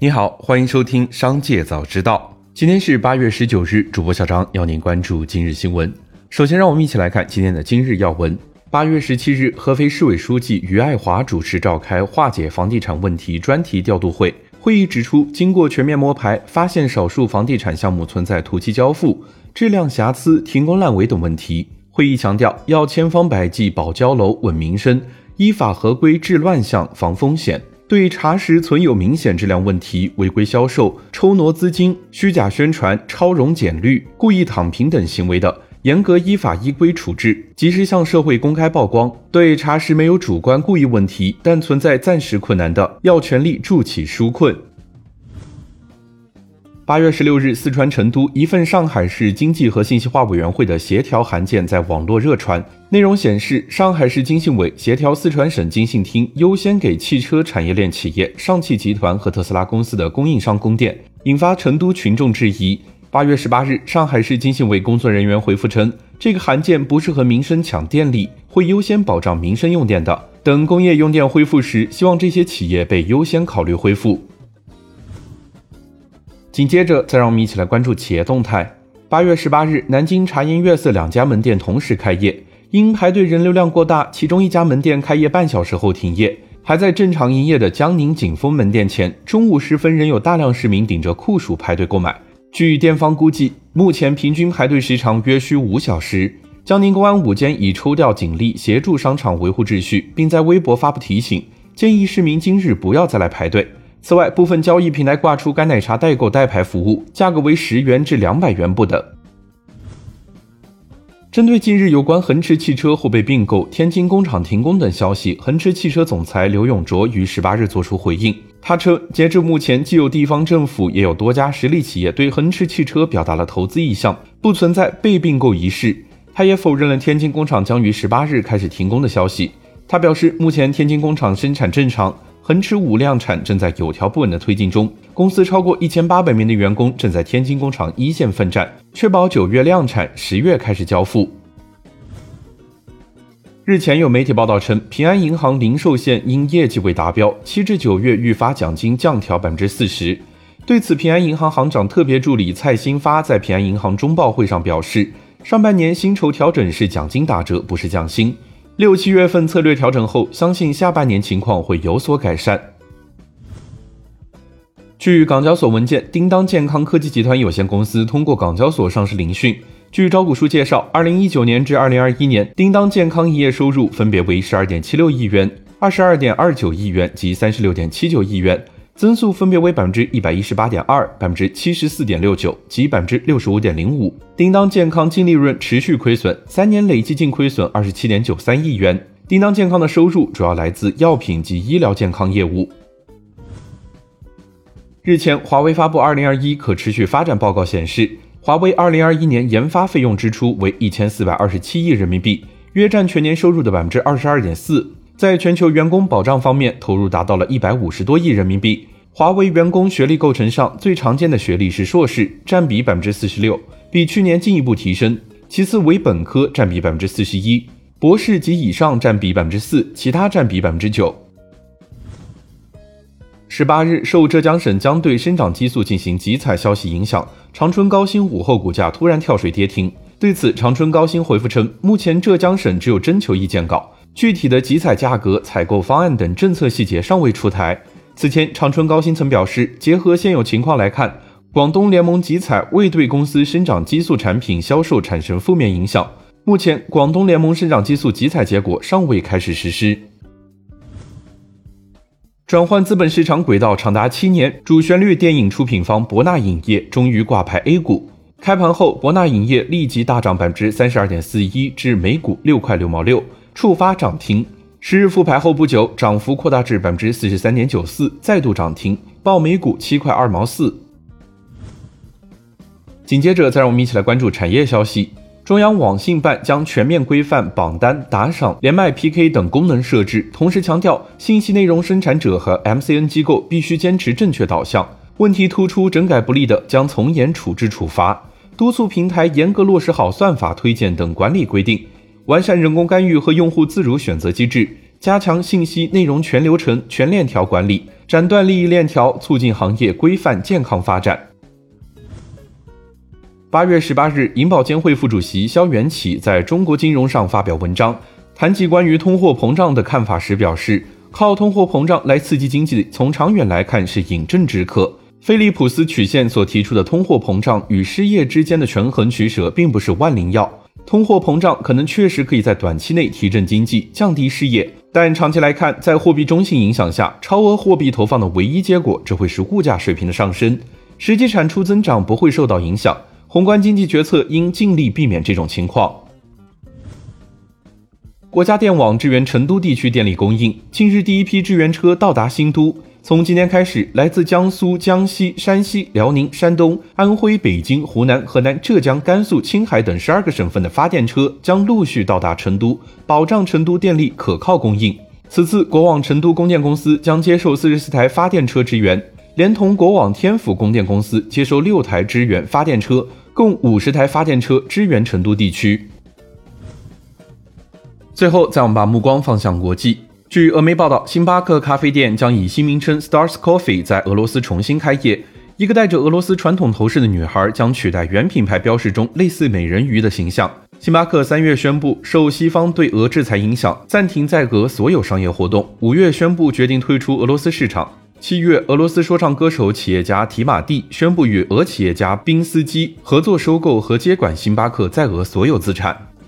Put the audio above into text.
你好，欢迎收听《商界早知道》。今天是八月十九日，主播小张要您关注今日新闻。首先，让我们一起来看今天的今日要闻。八月十七日，合肥市委书记于爱华主持召开化解房地产问题专题调度会。会议指出，经过全面摸排，发现少数房地产项目存在图期交付、质量瑕疵、停工烂尾等问题。会议强调，要千方百计保交楼、稳民生，依法合规治乱象、防风险。对查实存有明显质量问题、违规销售、抽挪资金、虚假宣传、超容减率、故意躺平等行为的，严格依法依规处置，及时向社会公开曝光。对查实没有主观故意问题，但存在暂时困难的，要全力助其纾困。八月十六日，四川成都一份上海市经济和信息化委员会的协调函件在网络热传，内容显示，上海市经信委协调四川省经信厅优先给汽车产业链企业上汽集团和特斯拉公司的供应商供电，引发成都群众质疑。八月十八日，上海市经信委工作人员回复称，这个函件不是和民生抢电力，会优先保障民生用电的。等工业用电恢复时，希望这些企业被优先考虑恢复。紧接着，再让我们一起来关注企业动态。八月十八日，南京茶颜悦色两家门店同时开业，因排队人流量过大，其中一家门店开业半小时后停业。还在正常营业的江宁景峰门店前，中午时分仍有大量市民顶着酷暑排队购买。据店方估计，目前平均排队时长约需五小时。江宁公安午间已抽调警力协助商场维护秩序，并在微博发布提醒，建议市民今日不要再来排队。此外，部分交易平台挂出该奶茶代购代牌服务，价格为十元至两百元不等。针对近日有关恒驰汽车或被并购、天津工厂停工等消息，恒驰汽车总裁刘永灼于十八日作出回应。他称，截至目前，既有地方政府，也有多家实力企业对恒驰汽车表达了投资意向，不存在被并购一事。他也否认了天津工厂将于十八日开始停工的消息。他表示，目前天津工厂生产正常。恒驰五量产正在有条不紊的推进中，公司超过一千八百名的员工正在天津工厂一线奋战，确保九月量产，十月开始交付。日前有媒体报道称，平安银行零售线因业绩未达标，七至九月预发奖金降调百分之四十。对此，平安银行行长特别助理蔡新发在平安银行中报会上表示，上半年薪酬调整是奖金打折，不是降薪。六七月份策略调整后，相信下半年情况会有所改善。据港交所文件，叮当健康科技集团有限公司通过港交所上市聆讯。据招股书介绍，二零一九年至二零二一年，叮当健康营业收入分别为十二点七六亿元、二十二点二九亿元及三十六点七九亿元。增速分别为百分之一百一十八点二、百分之七十四点六九及百分之六十五点零五。叮当健康净利润持续亏损，三年累计净亏损二十七点九三亿元。叮当健康的收入主要来自药品及医疗健康业务。日前，华为发布二零二一可持续发展报告显示，华为二零二一年研发费用支出为一千四百二十七亿人民币，约占全年收入的百分之二十二点四。在全球员工保障方面，投入达到了一百五十多亿人民币。华为员工学历构成上，最常见的学历是硕士，占比百分之四十六，比去年进一步提升。其次为本科，占比百分之四十一，博士及以上占比百分之四，其他占比百分之九。十八日，受浙江省将对生长激素进行集采消息影响，长春高新午后股价突然跳水跌停。对此，长春高新回复称，目前浙江省只有征求意见稿。具体的集采价格、采购方案等政策细节尚未出台。此前，长春高新曾表示，结合现有情况来看，广东联盟集采未对公司生长激素产品销售产生负面影响。目前，广东联盟生长激素集采结果尚未开始实施。转换资本市场轨道长达七年，主旋律电影出品方博纳影业终于挂牌 A 股。开盘后，博纳影业立即大涨百分之三十二点四一，至每股六块六毛六。触发涨停，十日复牌后不久，涨幅扩大至百分之四十三点九四，再度涨停，报每股七块二毛四。紧接着，再让我们一起来关注产业消息。中央网信办将全面规范榜单、打赏、连麦 PK 等功能设置，同时强调，信息内容生产者和 MCN 机构必须坚持正确导向，问题突出、整改不力的，将从严处置处罚，督促平台严格落实好算法推荐等管理规定。完善人工干预和用户自主选择机制，加强信息内容全流程、全链条管理，斩断利益链条，促进行业规范健康发展。八月十八日，银保监会副主席肖元起在中国金融上发表文章，谈及关于通货膨胀的看法时表示，靠通货膨胀来刺激经济，从长远来看是饮鸩止渴。菲利普斯曲线所提出的通货膨胀与失业之间的权衡取舍，并不是万灵药。通货膨胀可能确实可以在短期内提振经济、降低失业，但长期来看，在货币中性影响下，超额货币投放的唯一结果只会是物价水平的上升，实际产出增长不会受到影响。宏观经济决策应尽力避免这种情况。国家电网支援成都地区电力供应，近日第一批支援车到达新都。从今天开始，来自江苏、江西、山西、辽宁、山东、安徽、北京、湖南、河南、浙江、甘肃、青海等十二个省份的发电车将陆续到达成都，保障成都电力可靠供应。此次国网成都供电公司将接受四十四台发电车支援，连同国网天府供电公司接收六台支援发电车，共五十台发电车支援成都地区。最后，再我们把目光放向国际。据俄媒报道，星巴克咖啡店将以新名称 Stars Coffee 在俄罗斯重新开业。一个戴着俄罗斯传统头饰的女孩将取代原品牌标识中类似美人鱼的形象。星巴克三月宣布，受西方对俄制裁影响，暂停在俄所有商业活动。五月宣布决定退出俄罗斯市场。七月，俄罗斯说唱歌手企业家提马蒂宣布与俄企业家宾斯基合作收购和接管星巴克在俄所有资产。